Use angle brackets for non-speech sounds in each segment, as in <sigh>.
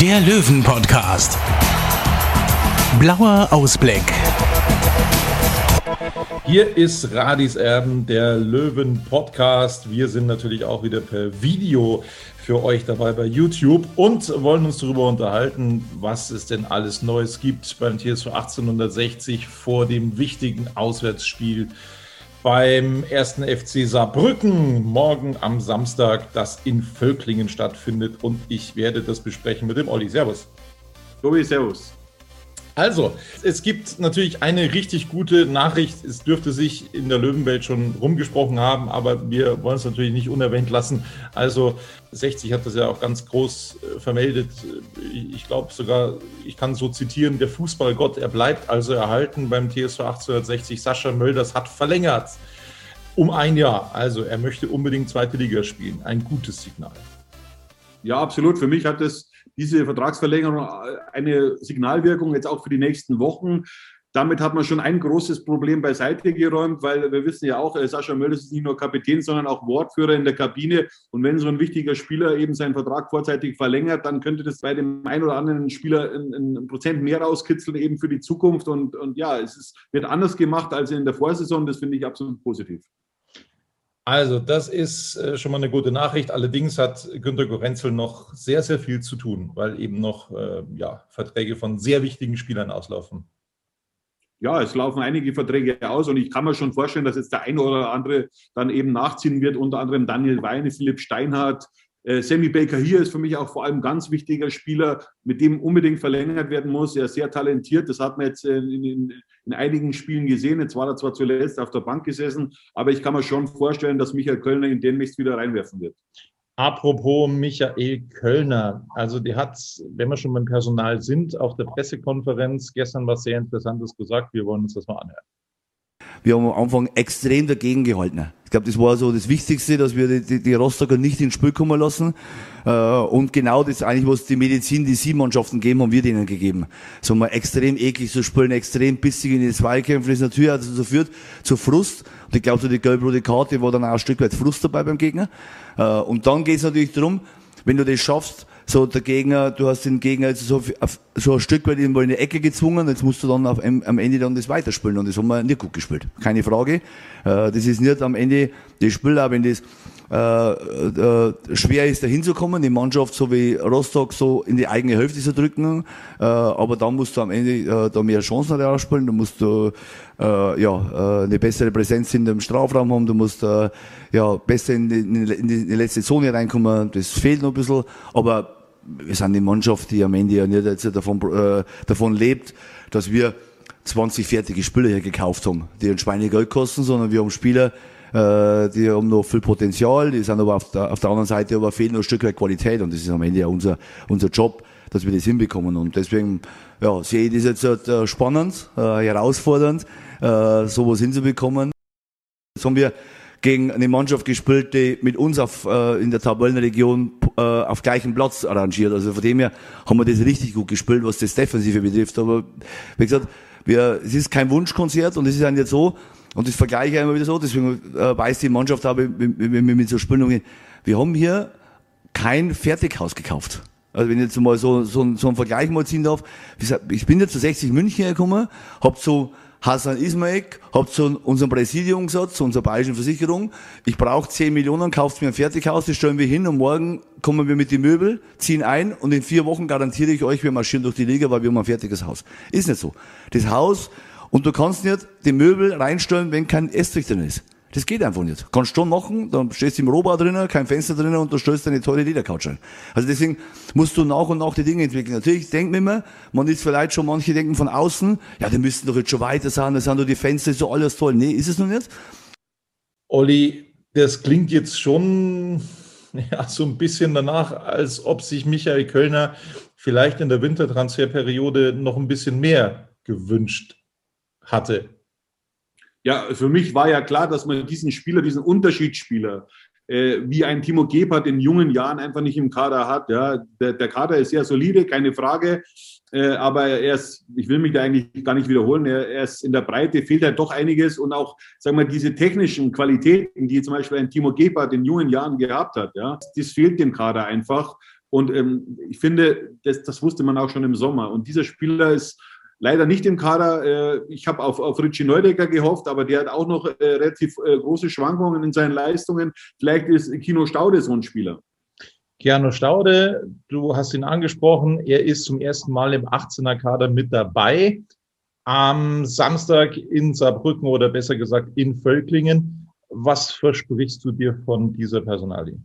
der Löwen-Podcast. Blauer Ausblick. Hier ist Radis Erben, der Löwen-Podcast. Wir sind natürlich auch wieder per Video für euch dabei bei YouTube und wollen uns darüber unterhalten, was es denn alles Neues gibt beim TSV 1860 vor dem wichtigen Auswärtsspiel beim ersten FC Saarbrücken morgen am Samstag, das in Völklingen stattfindet. Und ich werde das besprechen mit dem Olli. Servus. Tobi, servus. Also, es gibt natürlich eine richtig gute Nachricht. Es dürfte sich in der Löwenwelt schon rumgesprochen haben, aber wir wollen es natürlich nicht unerwähnt lassen. Also, 60 hat das ja auch ganz groß äh, vermeldet. Ich glaube sogar, ich kann so zitieren, der Fußballgott, er bleibt also erhalten beim TSV 1860. Sascha Mölders hat verlängert um ein Jahr. Also, er möchte unbedingt zweite Liga spielen. Ein gutes Signal. Ja, absolut. Für mich hat es diese Vertragsverlängerung eine Signalwirkung jetzt auch für die nächsten Wochen. Damit hat man schon ein großes Problem beiseite geräumt, weil wir wissen ja auch, äh, Sascha Mölders ist nicht nur Kapitän, sondern auch Wortführer in der Kabine. Und wenn so ein wichtiger Spieler eben seinen Vertrag vorzeitig verlängert, dann könnte das bei dem einen oder anderen Spieler ein, ein Prozent mehr rauskitzeln, eben für die Zukunft. Und, und ja, es ist, wird anders gemacht als in der Vorsaison. Das finde ich absolut positiv. Also, das ist äh, schon mal eine gute Nachricht. Allerdings hat Günter Gorenzel noch sehr, sehr viel zu tun, weil eben noch äh, ja, Verträge von sehr wichtigen Spielern auslaufen. Ja, es laufen einige Verträge aus und ich kann mir schon vorstellen, dass jetzt der eine oder andere dann eben nachziehen wird, unter anderem Daniel Weine, Philipp Steinhardt, äh, Sammy Baker hier ist für mich auch vor allem ein ganz wichtiger Spieler, mit dem unbedingt verlängert werden muss. Er ist sehr talentiert. Das hat man jetzt in, in, in, einigen Spielen gesehen. Jetzt war er zwar zuletzt auf der Bank gesessen, aber ich kann mir schon vorstellen, dass Michael Kölner ihn demnächst wieder reinwerfen wird. Apropos Michael Kölner, also die hat, wenn wir schon beim Personal sind, auf der Pressekonferenz gestern was sehr Interessantes gesagt. Wir wollen uns das mal anhören. Wir haben am Anfang extrem dagegen gehalten. Ich glaube, das war so das Wichtigste, dass wir die, die, Rostocker nicht ins Spiel kommen lassen. Äh, und genau das eigentlich, was die Medizin, die sieben Mannschaften geben, haben wir denen gegeben. So mal extrem eklig zu spielen, extrem bissig in die Zweikämpfe, das natürlich hat dazu führt, zu Frust. Und ich glaube, so die gelb-rote Karte war dann auch ein Stück weit Frust dabei beim Gegner. Äh, und dann geht es natürlich darum, wenn du das schaffst, so der Gegner, du hast den Gegner jetzt so, so ein Stück weit irgendwo in die Ecke gezwungen, jetzt musst du dann auf, am Ende dann das weiterspielen. Und das haben wir nicht gut gespielt. Keine Frage. Äh, das ist nicht am Ende das Spiel, auch wenn das äh, äh, schwer ist, da hinzukommen, die Mannschaft so wie Rostock so in die eigene Hälfte zu drücken, äh, aber dann musst du am Ende äh, da mehr Chancen rausspielen, du musst du äh, ja, äh, eine bessere Präsenz in dem Strafraum haben, du musst äh, ja, besser in die, in, die, in die letzte Zone reinkommen, das fehlt noch ein bisschen, aber wir sind die Mannschaft, die am Ende ja nicht davon, äh, davon lebt, dass wir 20 fertige Spieler hier gekauft haben, die ein Schweinegeld kosten, sondern wir haben Spieler, äh, die haben noch viel Potenzial, die sind aber auf der, auf der anderen Seite aber fehlen noch ein Stück weit Qualität und das ist am Ende ja unser, unser Job, dass wir das hinbekommen und deswegen ja, sehe ich das jetzt äh, spannend, äh, herausfordernd, äh, sowas hinzubekommen. Jetzt haben wir gegen eine Mannschaft gespielt, die mit uns auf, äh, in der Tabellenregion äh, auf gleichem Platz arrangiert. Also von dem her haben wir das richtig gut gespielt, was das Defensive betrifft. Aber wie gesagt, wir, es ist kein Wunschkonzert und es ist nicht so, und das vergleiche ich immer wieder so, deswegen äh, weiß die Mannschaft auch, wenn wir mit so Spielen wir haben hier kein Fertighaus gekauft. Also wenn ich jetzt mal so, so, so einen Vergleich mal ziehen darf, ich bin jetzt zu 60 München gekommen, hab so Hassan Ismaik, habt so unseren Präsidium gesagt, zu unserer bayerischen Versicherung, ich brauche 10 Millionen, kauft mir ein Fertighaus, das stellen wir hin und morgen kommen wir mit den Möbel, ziehen ein und in vier Wochen garantiere ich euch, wir marschieren durch die Liga, weil wir haben ein fertiges Haus. Ist nicht so. Das Haus, und du kannst nicht die Möbel reinstellen, wenn kein Estrich drin ist. Das geht einfach nicht. Kannst du schon machen, dann stehst du im Rohbau drinnen, kein Fenster drinnen und du stellst eine teure Ledercouch ein. Also deswegen musst du nach und nach die Dinge entwickeln. Natürlich denkt man immer, man ist vielleicht schon, manche denken von außen, ja, die müssten doch jetzt schon weiter sein, da sind doch die Fenster, so alles toll. Nee, ist es noch nicht. Olli, das klingt jetzt schon <laughs> ja, so ein bisschen danach, als ob sich Michael Kölner vielleicht in der Wintertransferperiode noch ein bisschen mehr gewünscht hatte. Ja, für mich war ja klar, dass man diesen Spieler, diesen Unterschiedsspieler, äh, wie ein Timo Gebhardt in jungen Jahren einfach nicht im Kader hat. Ja, der, der Kader ist sehr solide, keine Frage. Äh, aber er ist, ich will mich da eigentlich gar nicht wiederholen, er, er ist in der Breite, fehlt halt doch einiges und auch, sagen wir, diese technischen Qualitäten, die zum Beispiel ein Timo Gebhardt in jungen Jahren gehabt hat, ja, das fehlt dem Kader einfach. Und ähm, ich finde, das, das wusste man auch schon im Sommer. Und dieser Spieler ist leider nicht im Kader. Äh, ich habe auf, auf Richie Neudecker gehofft, aber der hat auch noch äh, relativ äh, große Schwankungen in seinen Leistungen. Vielleicht ist Kino Staude so ein Spieler. Keanu Staude, du hast ihn angesprochen, er ist zum ersten Mal im 18er Kader mit dabei. Am Samstag in Saarbrücken oder besser gesagt in Völklingen. Was versprichst du dir von dieser Personalie?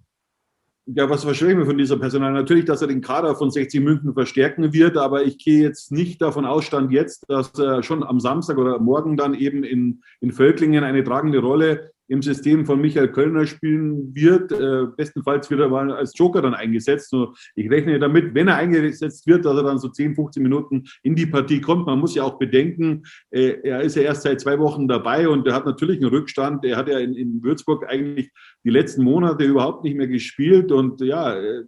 Ja, was verspreche ich mir von dieser Personal? Natürlich, dass er den Kader von 60 München verstärken wird, aber ich gehe jetzt nicht davon aus, stand jetzt, dass er schon am Samstag oder morgen dann eben in, in Völklingen eine tragende Rolle im System von Michael Kölner spielen wird. Äh, bestenfalls wird er mal als Joker dann eingesetzt. Ich rechne damit, wenn er eingesetzt wird, dass er dann so 10, 15 Minuten in die Partie kommt. Man muss ja auch bedenken, äh, er ist ja erst seit zwei Wochen dabei und er hat natürlich einen Rückstand. Er hat ja in, Würzburg eigentlich die letzten Monate überhaupt nicht mehr gespielt und ja, äh,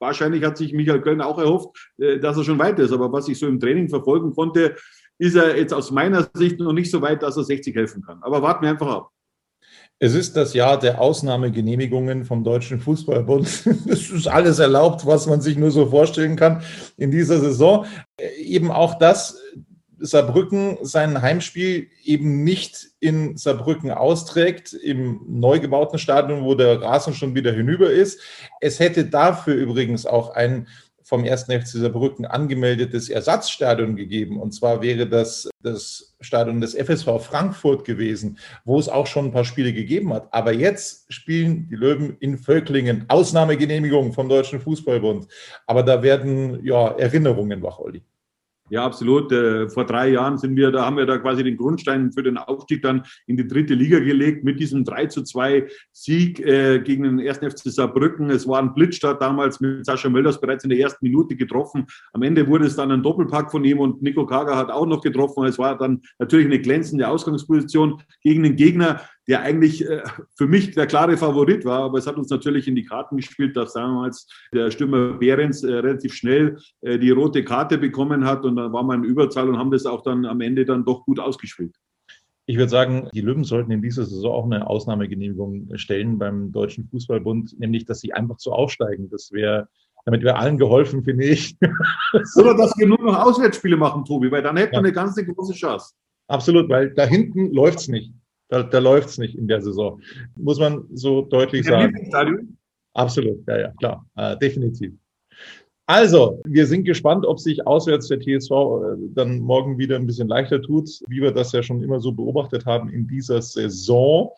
wahrscheinlich hat sich Michael Kölner auch erhofft, dass er schon weiter ist. Aber was ich so im Training verfolgen konnte, ist er jetzt aus meiner Sicht noch nicht so weit, dass er 60 helfen kann. Aber warten wir einfach ab. Es ist das Jahr der Ausnahmegenehmigungen vom Deutschen Fußballbund. <laughs> Es ist alles erlaubt, was man sich nur so vorstellen kann in dieser Saison. Eben auch das, Saarbrücken sein Heimspiel eben nicht in Saarbrücken austrägt, im neu gebauten Stadion, wo der Rasen schon wieder hinüber ist. Es hätte dafür übrigens auch ein vom 1. FC Saarbrücken angemeldetes Ersatzstadion gegeben. Und zwar wäre das das Stadion des FSV Frankfurt gewesen, wo es auch schon ein paar Spiele gegeben hat. Aber jetzt spielen die Löwen in Völklingen. Ausnahmegenehmigung vom Deutschen Fußballbund. Aber da werden ja Erinnerungen wach, Olli. Ja, absolut. Äh, vor drei Jahren sind wir, da haben wir da quasi den Grundstein für den Aufstieg dann in die dritte Liga gelegt mit diesem 3 zu 2 Sieg äh, gegen den 1. FC Saarbrücken. Es war ein Blitzstart damals mit Sascha Mölders bereits in der ersten Minute getroffen. Am Ende wurde es dann ein Doppelpack von ihm und Nico Kager hat auch noch getroffen. Es war dann natürlich eine glänzende Ausgangsposition gegen den Gegner, der eigentlich äh, für mich der klare Favorit war. Aber es hat uns natürlich in die Karten gespielt, dass damals der Stürmer Behrens äh, relativ schnell äh, die rote Karte bekommen hat und dann war man in Überzahl und haben das auch dann am Ende dann doch gut ausgespielt. Ich würde sagen, die Löwen sollten in dieser Saison auch eine Ausnahmegenehmigung stellen beim Deutschen Fußballbund, nämlich, dass sie einfach so aufsteigen. Das wäre, damit wäre allen geholfen, <laughs> finde ich. Oder dass wir nur noch Auswärtsspiele machen, Tobi, weil dann hätten wir eine ganz große Chance. Absolut, weil da hinten läuft es nicht. Da, da läuft es nicht in der Saison. Muss man so deutlich sagen. Absolut, ja, ja, klar, äh, definitiv. Also, wir sind gespannt, ob sich auswärts der TSV äh, dann morgen wieder ein bisschen leichter tut, wie wir das ja schon immer so beobachtet haben in dieser Saison.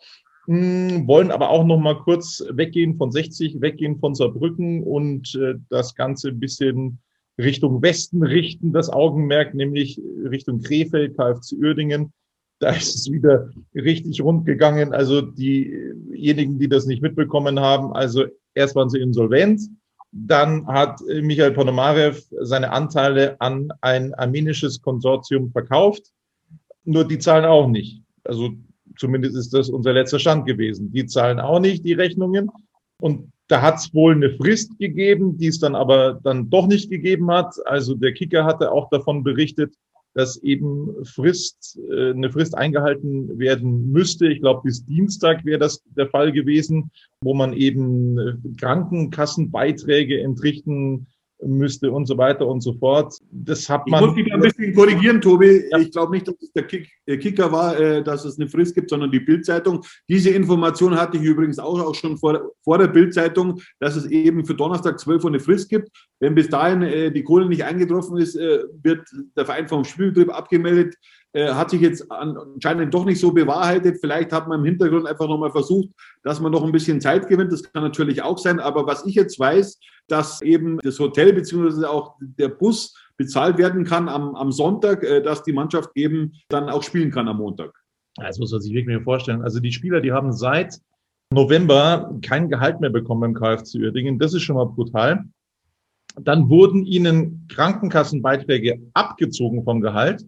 Hm, wollen aber auch noch mal kurz weggehen von 60, weggehen von Saarbrücken und äh, das Ganze ein bisschen Richtung Westen richten, das Augenmerk, nämlich Richtung Krefeld, KFC Uerdingen da ist es wieder richtig rund gegangen. Also diejenigen, die das nicht mitbekommen haben, also erst waren sie insolvent, dann hat Michael Ponomarev seine Anteile an ein armenisches Konsortium verkauft. Nur die zahlen auch nicht. Also zumindest ist das unser letzter Stand gewesen. Die zahlen auch nicht die Rechnungen. Und da hat es wohl eine Frist gegeben, die es dann aber dann doch nicht gegeben hat. Also der Kicker hatte auch davon berichtet, dass eben Frist, äh, eine Frist eingehalten werden müsste. Ich glaube, bis Dienstag wäre das der Fall gewesen, wo man eben Krankenkassenbeiträge entrichten müsste und so weiter und so fort. Das hat man. Ich muss dich ein bisschen korrigieren, Tobi. Ja. Ich glaube nicht, dass es der Kick, äh, Kicker war, äh, dass es eine Frist gibt, sondern die Bildzeitung. Diese Information hatte ich übrigens auch, auch schon vor, vor der Bildzeitung, dass es eben für Donnerstag 12 Uhr eine Frist gibt. Wenn bis dahin äh, die Kohle nicht eingetroffen ist, äh, wird der Verein vom Spielbetrieb abgemeldet. Äh, hat sich jetzt anscheinend doch nicht so bewahrheitet. Vielleicht hat man im Hintergrund einfach nochmal versucht, dass man noch ein bisschen Zeit gewinnt. Das kann natürlich auch sein. Aber was ich jetzt weiß, dass eben das Hotel beziehungsweise auch der Bus bezahlt werden kann am, am Sonntag, äh, dass die Mannschaft eben dann auch spielen kann am Montag. Das muss man sich wirklich vorstellen. Also die Spieler, die haben seit November kein Gehalt mehr bekommen beim KfC Uerdingen. Das ist schon mal brutal. dann wurden ihnen Krankenkassenbeiträge abgezogen vom Gehalt,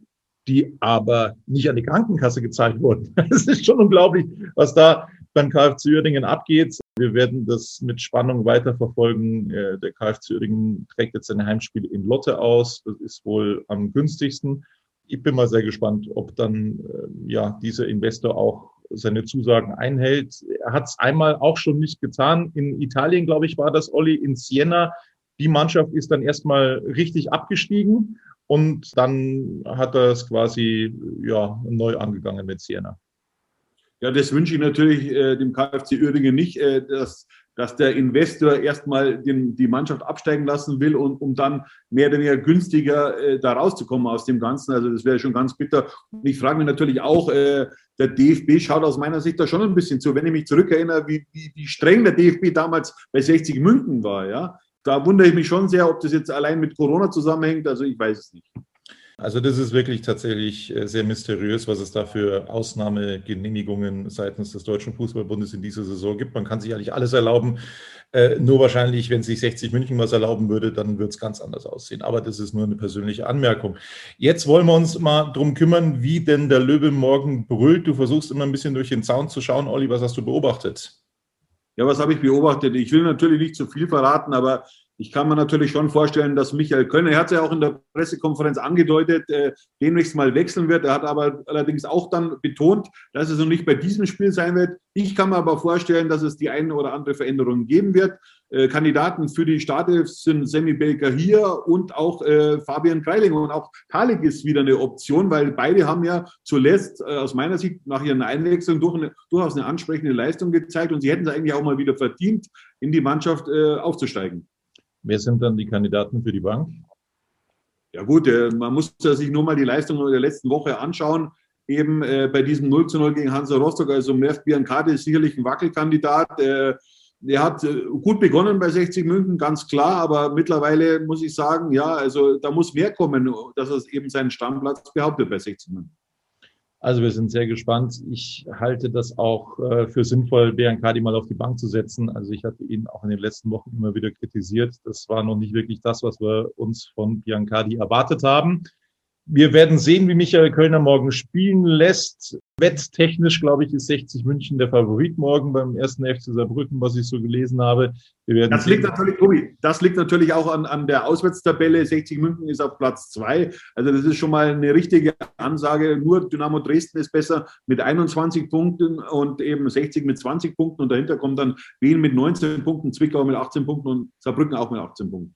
die aber nicht an die Krankenkasse gezahlt wurden. <laughs> Es ist schon unglaublich, was da beim KfC Uerdingen abgeht. Wir werden das mit Spannung weiterverfolgen. Äh, der KfC Uerdingen trägt jetzt seine Heimspiele in Lotte aus. Das ist wohl am günstigsten. Ich bin mal sehr gespannt, ob dann äh, ja dieser Investor auch seine Zusagen einhält. Er hat es einmal auch schon nicht getan. In Italien, glaube ich, war das Olli in Siena. Die Mannschaft ist dann erstmal richtig abgestiegen und dann hat er es quasi ja, neu angegangen mit Siena. Ja, das wünsche ich natürlich äh, dem KfC Uerdingen nicht, äh, dass, dass der Investor erstmal den, die Mannschaft absteigen lassen will und um dann mehr oder weniger günstiger äh, da rauszukommen aus dem Ganzen. Also das wäre schon ganz bitter. Und ich frage mich natürlich auch, äh, der DFB schaut aus meiner Sicht da schon ein bisschen zu. Wenn ich mich zurückerinnere, wie, wie, wie streng der DFB damals bei 60 München war, ja, da wundere ich mich schon sehr, ob das jetzt allein mit Corona zusammenhängt. Also ich weiß es nicht. Also das ist wirklich tatsächlich äh, sehr mysteriös, was es da für Ausnahmegenehmigungen seitens des Deutschen Fußballbundes in dieser Saison gibt. Man kann sich eigentlich alles erlauben. Äh, nur wahrscheinlich, wenn sich 60 München was erlauben würde, dann wird es ganz anders aussehen. Aber das ist nur eine persönliche Anmerkung. Jetzt wollen wir uns mal drum kümmern, wie denn der Löwe morgen brüllt. Du versuchst immer ein bisschen durch den Zaun zu schauen. Olli, was hast du beobachtet? Ja, was habe ich beobachtet? Ich will natürlich nicht zu viel verraten, aber ich kann mir natürlich schon vorstellen, dass Michael Könner, er hat es ja auch in der Pressekonferenz angedeutet, äh, demnächst mal wechseln wird. Er hat aber allerdings auch dann betont, dass es noch nicht bei diesem Spiel sein wird. Ich kann mir aber vorstellen, dass es die eine oder andere Veränderung geben wird. Äh, Kandidaten für die Startelf sind Sammy Baker hier und auch äh, Fabian Kreiling. Und auch Kalik ist wieder eine Option, weil beide haben ja zuletzt äh, aus meiner Sicht nach ihren Einwechslungen durch eine, durchaus eine ansprechende Leistung gezeigt und sie hätten es eigentlich auch mal wieder verdient, in die Mannschaft äh, aufzusteigen. Wer sind dann die Kandidaten für die Bank? Ja gut, äh, man muss sich nur mal die Leistung der letzten Woche anschauen. Eben äh, bei diesem 0 zu 0 gegen Hansa Rostock, also Merv Biancati ist sicherlich ein Wackelkandidat. Äh, er hat äh, gut begonnen bei 60 München, ganz klar, aber mittlerweile muss ich sagen, ja, also da muss mehr kommen, dass er eben seinen Stammplatz behauptet bei 60 München. Also wir sind sehr gespannt. Ich halte das auch äh, für sinnvoll, Biancadi mal auf die Bank zu setzen. Also ich hatte ihn auch in den letzten Wochen immer wieder kritisiert. Das war noch nicht wirklich das, was wir uns von Biancadi erwartet haben. Wir werden sehen, wie Michael Kölner morgen spielen lässt. Wetttechnisch, glaube ich, ist 60 München der Favorit morgen beim ersten FC Saarbrücken, was ich so gelesen habe. das liegt natürlich, Tobi, das liegt natürlich auch an, an der Auswärtstabelle. 60 München ist auf Platz zwei. Also das ist schon mal eine richtige Ansage. Nur Dynamo Dresden ist besser mit 21 Punkten und eben 60 mit 20 Punkten. Und dahinter kommt dann Wien mit 19 Punkten, Zwickau mit 18 Punkten und Saarbrücken auch mit 18 Punkten.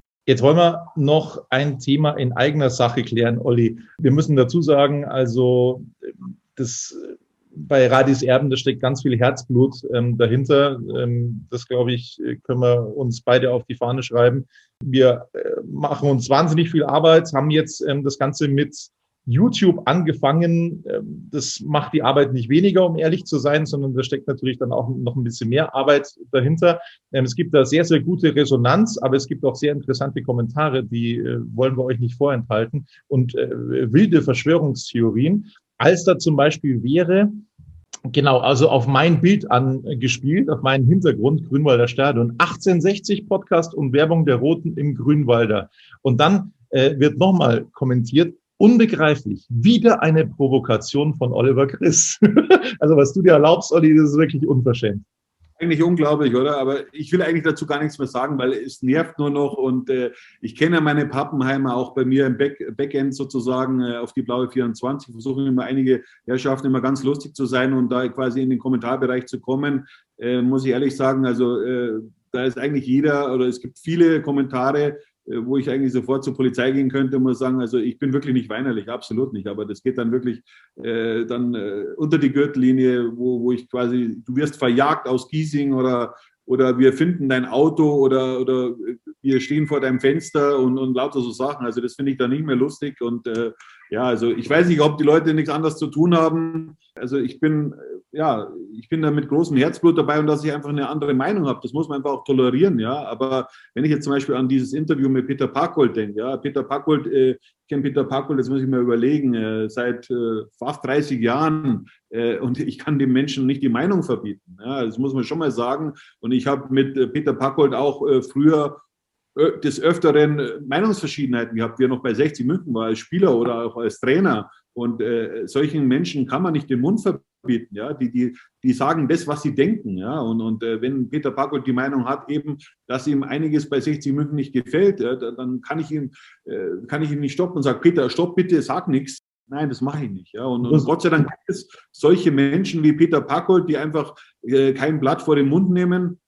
Jetzt wollen wir noch ein Thema in eigener Sache klären, Olli. Wir müssen dazu sagen, also das bei Radis Erben, da steckt ganz viel Herzblut ähm, dahinter. Ähm, das, glaube ich, können wir uns beide auf die Fahne schreiben. Wir äh, machen uns wahnsinnig viel Arbeit, haben jetzt ähm, das Ganze mit YouTube angefangen. Ähm, das macht die Arbeit nicht weniger, um ehrlich zu sein, sondern da steckt natürlich dann auch noch ein bisschen mehr Arbeit dahinter. Ähm, es gibt da sehr, sehr gute Resonanz, aber es gibt auch sehr interessante Kommentare, die äh, wollen wir euch nicht vorenthalten und äh, wilde Verschwörungstheorien als da zum Beispiel wäre, genau, also auf mein Bild angespielt, auf meinen Hintergrund, Grünwalder Stadion, 1860 Podcast und Werbung der Roten im Grünwalder. Und dann äh, wird nochmal kommentiert, unbegreiflich, wieder eine Provokation von Oliver Chris. <laughs> also was du dir erlaubst, Olli, das ist wirklich unverschämt eigentlich unglaublich, oder? Aber ich will eigentlich dazu gar nichts mehr sagen, weil es nervt nur noch und äh, ich kenne meine Pappenheimer auch bei mir im Back Backend sozusagen äh, auf die blaue 24, versuchen immer einige Herrschaften immer ganz lustig zu sein und da quasi in den Kommentarbereich zu kommen, äh, muss ich ehrlich sagen, also äh, da ist eigentlich jeder oder es gibt viele Kommentare, wo ich eigentlich sofort zur Polizei gehen könnte und muss sagen, also ich bin wirklich nicht weinerlich, absolut nicht, aber das geht dann wirklich äh, dann äh, unter die Gürtellinie, wo, wo ich quasi, du wirst verjagt aus Giesing oder, oder wir finden dein Auto oder, oder wir stehen vor deinem Fenster und, und lauter so Sachen. Also das finde ich da nicht mehr lustig. Und äh, ja, also ich weiß nicht, ob die Leute nichts anderes zu tun haben. Also ich bin, äh, ja, ich bin da mit großem Herzblut dabei und dass ich einfach eine andere Meinung habe. Das muss man einfach auch tolerieren, ja. Aber wenn ich jetzt zum Beispiel an dieses Interview mit Peter Parkholt denke, ja, Peter Parkholt, äh, ich kenne Peter Parkholt, das muss ich mir überlegen, äh, seit äh, fast 30 Jahren äh, und ich kann dem Menschen nicht die Meinung verbieten. Ja, das muss man schon mal sagen. Und ich habe mit äh, Peter Parkholt auch äh, früher des Öfteren Meinungsverschiedenheiten gehabt, wie er noch bei 60 München war, als Spieler oder auch als Trainer. Und äh, solchen Menschen kann man nicht den Mund verbieten. Ja? Die, die, die sagen das, was sie denken. Ja? Und, und äh, wenn Peter Packold die Meinung hat, eben, dass ihm einiges bei 60 München nicht gefällt, ja, dann kann ich, ihn, äh, kann ich ihn nicht stoppen und sage, Peter, stopp bitte, sag nichts. Nein, das mache ich nicht. Ja. Und, und, Gott sei Dank gibt es solche Menschen wie Peter Packold, die einfach äh, kein Blatt vor den Mund nehmen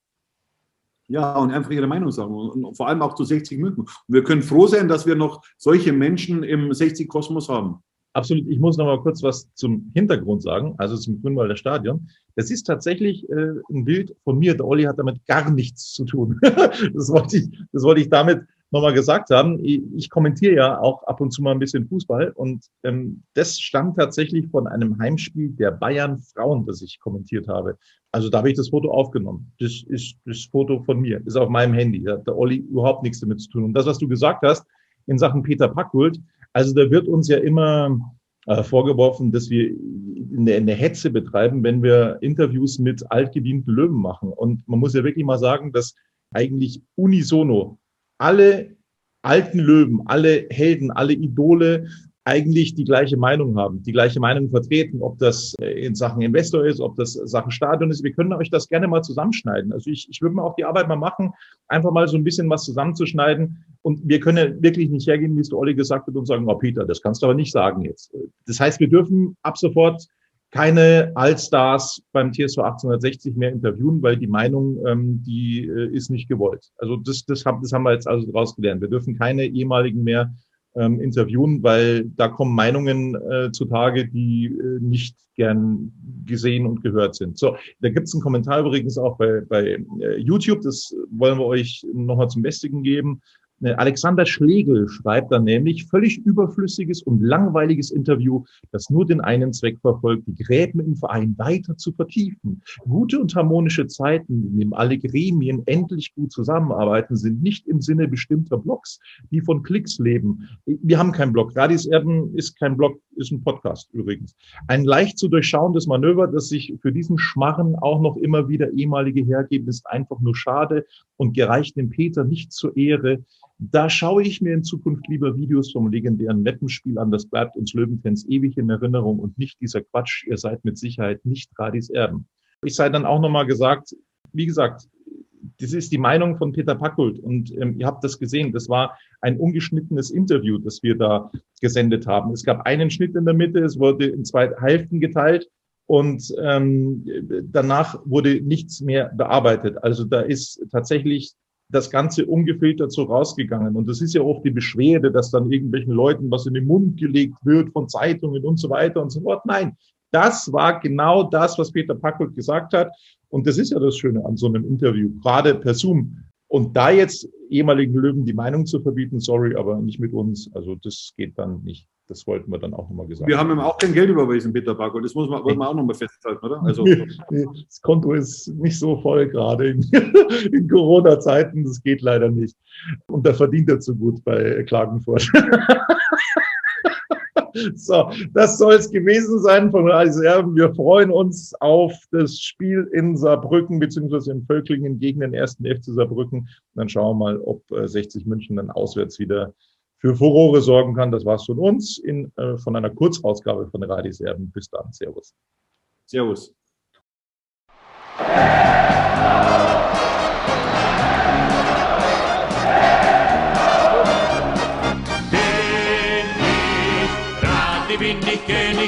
ja, und einfach ihre Meinung sagen. Und vor allem auch zu 60 München. Und wir können froh sein, dass wir noch solche Menschen im 60-Kosmos haben. Absolut. Ich muss noch mal kurz was zum Hintergrund sagen, also zum Grünwalder Stadion. Das ist tatsächlich äh, ein Bild von mir. Der Olli hat damit gar nichts zu tun. <laughs> das, wollte ich, das wollte ich damit nochmal gesagt haben. Ich, ich, kommentiere ja auch ab und zu mal ein bisschen Fußball und ähm, das stammt tatsächlich von einem Heimspiel der Bayern Frauen, das ich kommentiert habe. Also da habe ich das Foto aufgenommen. Das ist das Foto von mir, ist auf meinem Handy. Da hat der Olli überhaupt nichts damit zu tun. Und das, was du gesagt hast in Sachen Peter Packhult, also da wird uns ja immer äh, vorgeworfen, dass wir eine, eine Hetze betreiben, wenn wir Interviews mit altgedienten Löwen machen. Und man muss ja wirklich mal sagen, dass eigentlich unisono alle alten Löwen, alle Helden, alle Idole eigentlich die gleiche Meinung haben, die gleiche Meinung vertreten, ob das äh, in Sachen Investor ist, ob das Sachen Stadion ist. Wir können euch das gerne mal zusammenschneiden. Also ich, ich würde mir auch die Arbeit mal machen, einfach mal so ein bisschen was zusammenzuschneiden. Und wir können wirklich nicht hergehen, wie es der Olli gesagt hat, und sagen, oh Peter, das kannst du aber nicht sagen jetzt. Das heißt, wir dürfen ab sofort keine Allstars beim TSV 1860 mehr interviewen, weil die Meinung, ähm, die äh, ist nicht gewollt. Also das, das, haben, das haben wir jetzt also daraus gelernt. Wir dürfen keine ehemaligen mehr ähm, interviewen, weil da kommen Meinungen äh, zutage, die äh, nicht gern gesehen und gehört sind. So, da gibt es einen Kommentar übrigens auch bei, bei äh, YouTube, das wollen wir euch nochmal zum Besten geben. Äh, Alexander Schlegel schreibt dann nämlich völlig überflüssiges und langweiliges Interview, das nur den einen Zweck verfolgt, die Gräben im Verein weiter zu vertiefen. Gute und harmonische Zeiten, in denen alle Gremien endlich gut zusammenarbeiten, sind nicht im Sinne bestimmter Blogs, die von Klicks leben. Wir haben keinen Blog. Radis Erden ist kein Blog, ist ein Podcast übrigens. Ein leicht zu durchschauendes Manöver, das sich für diesen Schmarren auch noch immer wieder ehemalige hergeben, ist einfach nur schade und gereicht dem Peter nicht zur Ehre. Da schaue ich mir in Zukunft lieber Videos vom legendären Wettenspiel an. Das bleibt uns Löwenfans ewig in Erinnerung und nicht dieser Quatsch. Ihr seid mit Sicherheit nicht Radis Erben. Ich sei dann auch nochmal gesagt, wie gesagt, das ist die Meinung von Peter Packult und ähm, ihr habt das gesehen. Das war ein ungeschnittenes Interview, das wir da gesendet haben. Es gab einen Schnitt in der Mitte, es wurde in zwei Hälften geteilt und ähm, danach wurde nichts mehr bearbeitet. Also da ist tatsächlich das Ganze ungefiltert so rausgegangen. Und das ist ja oft die Beschwerde, dass dann irgendwelchen Leuten was in den Mund gelegt wird von Zeitungen und so weiter und so fort. Nein, das war genau das, was Peter Packold gesagt hat. Und das ist ja das Schöne an so einem Interview, gerade per Zoom. Und da jetzt ehemaligen Löwen die Meinung zu verbieten, sorry, aber nicht mit uns. Also das geht dann nicht. Das wollten wir dann auch nochmal gesagt. Wir haben ihm auch kein Geld überwiesen, Peter Barco. Das muss man, wollen wir auch nochmal festhalten, oder? Also, <laughs> das Konto ist nicht so voll gerade in, <laughs> in Corona-Zeiten. Das geht leider nicht. Und da verdient er zu gut bei Klagenfurt. <laughs> <laughs> So, das soll es gewesen sein von Reis Erben. Wir freuen uns auf das Spiel in Saarbrücken beziehungsweise in Völklingen gegen den ersten FC Saarbrücken. Und dann schauen wir mal, ob 60 äh, München dann auswärts wieder für Furore sorgen kann. Das war's von uns in, äh, von einer Kurzausgabe von Radis Erben. Bis dann. Servus. Servus.